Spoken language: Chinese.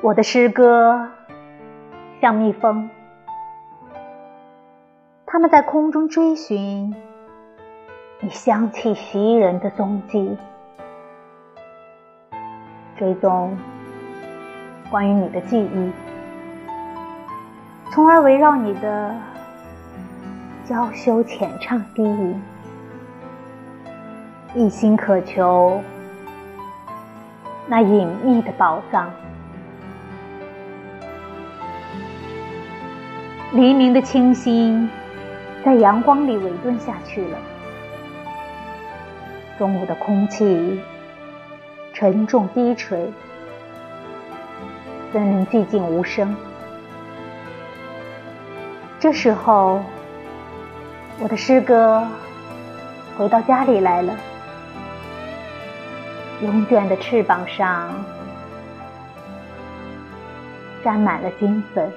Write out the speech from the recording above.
我的诗歌像蜜蜂，它们在空中追寻你香气袭人的踪迹，追踪关于你的记忆，从而围绕你的娇羞浅唱低吟，一心渴求那隐秘的宝藏。黎明的清新，在阳光里萎顿下去了。中午的空气沉重低垂，森林寂静无声。这时候，我的诗歌回到家里来了。永远的翅膀上沾满了金粉。